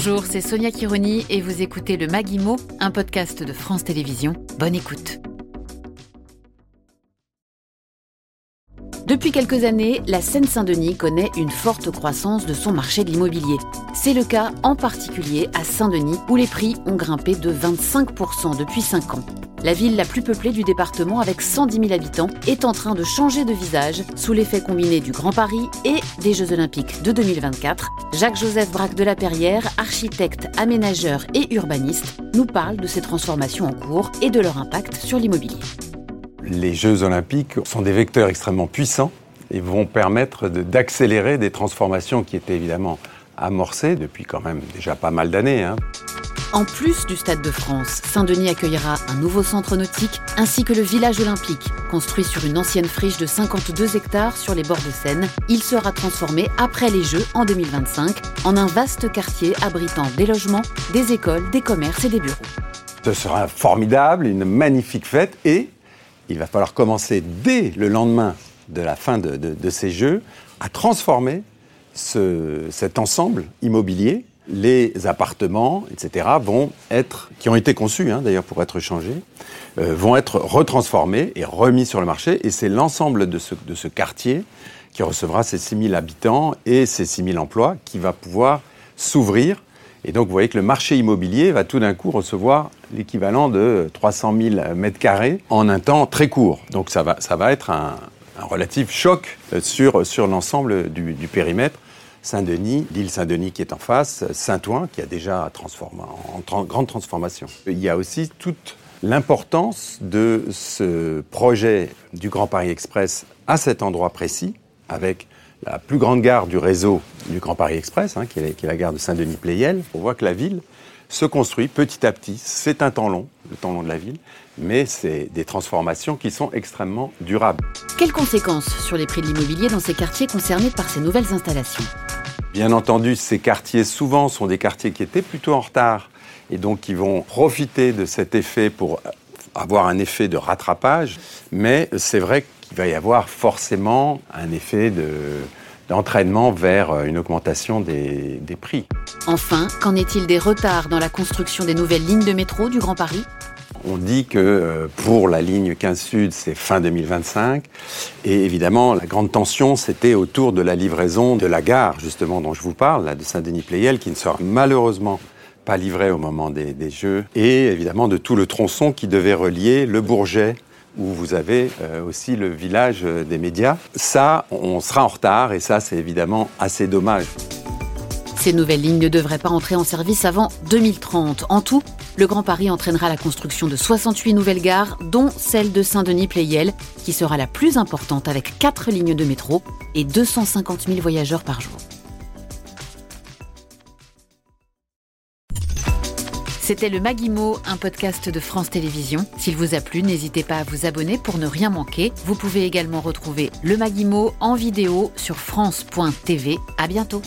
Bonjour, c'est Sonia Kironi et vous écoutez le Maguimo, un podcast de France Télévisions. Bonne écoute. Depuis quelques années, la Seine-Saint-Denis connaît une forte croissance de son marché de l'immobilier. C'est le cas en particulier à Saint-Denis, où les prix ont grimpé de 25% depuis 5 ans. La ville la plus peuplée du département, avec 110 000 habitants, est en train de changer de visage sous l'effet combiné du Grand Paris et des Jeux Olympiques de 2024. Jacques-Joseph Braque de la Perrière, architecte, aménageur et urbaniste, nous parle de ces transformations en cours et de leur impact sur l'immobilier. Les Jeux Olympiques sont des vecteurs extrêmement puissants et vont permettre d'accélérer des transformations qui étaient évidemment amorcées depuis quand même déjà pas mal d'années. Hein. En plus du Stade de France, Saint-Denis accueillera un nouveau centre nautique ainsi que le village olympique. Construit sur une ancienne friche de 52 hectares sur les bords de Seine, il sera transformé après les Jeux en 2025 en un vaste quartier abritant des logements, des écoles, des commerces et des bureaux. Ce sera formidable, une magnifique fête et il va falloir commencer dès le lendemain de la fin de, ces Jeux à transformer cet ensemble immobilier les appartements, etc., vont être, qui ont été conçus hein, d'ailleurs pour être changés, euh, vont être retransformés et remis sur le marché. Et c'est l'ensemble de ce, quartier qui recevra ces 6 000 habitants et ces 6 000 emplois qui va pouvoir s'ouvrir. Et donc vous voyez que le marché immobilier va tout d'un coup recevoir l'équivalent de 300 000 mètres carrés en un temps très court. Donc ça va, ça va être un, relatif choc euh, sur, sur l'ensemble du périmètre. Saint-Denis, l'île Saint-Denis qui est en face, Saint-Ouen qui a déjà transformé en grande transformation. Il y a aussi toute l'importance de ce projet du Grand Paris Express à cet endroit précis, avec la plus grande gare du réseau du Grand Paris Express, hein, qui, est, la gare de Saint-Denis-Pléiel. On voit que la ville se construit petit à petit. C'est un temps long, le temps long de la ville, mais c'est des transformations qui sont extrêmement durables. Quelles conséquences sur les prix de l'immobilier dans ces quartiers concernés par ces nouvelles installations? Bien entendu, ces quartiers souvent sont des quartiers qui étaient plutôt en retard et donc qui vont profiter de cet effet pour avoir un effet de rattrapage. Mais c'est vrai qu'il va y avoir forcément un effet d'entraînement vers une augmentation des, des prix. Enfin, qu'en est-il des retards dans la construction des nouvelles lignes de métro du Grand Paris? On dit que euh, pour la ligne 15 Sud, c'est fin 2025. Et évidemment, la grande tension, c'était autour de la livraison de la gare, justement, dont je vous parle, de Saint-Denis-Pléiel, qui ne sera malheureusement pas livrée au moment des, Jeux. Et évidemment, de tout le tronçon qui devait relier le Bourget où vous avez euh, aussi le village des médias. Ça, on sera en retard et ça, c'est évidemment assez dommage. Ces nouvelles lignes ne devraient pas entrer en service avant 2030. En tout, le Grand Paris entraînera la construction de 68 nouvelles gares, dont celle de Saint-Denis-Pléiel, qui sera la plus importante avec 4 lignes de métro et 250 000 voyageurs par jour. C'était le Maguimo, un podcast de France Télévisions. S'il vous a plu, n'hésitez pas à vous abonner pour ne rien manquer. Vous pouvez également retrouver le Maguimo en vidéo sur France.tv. À bientôt.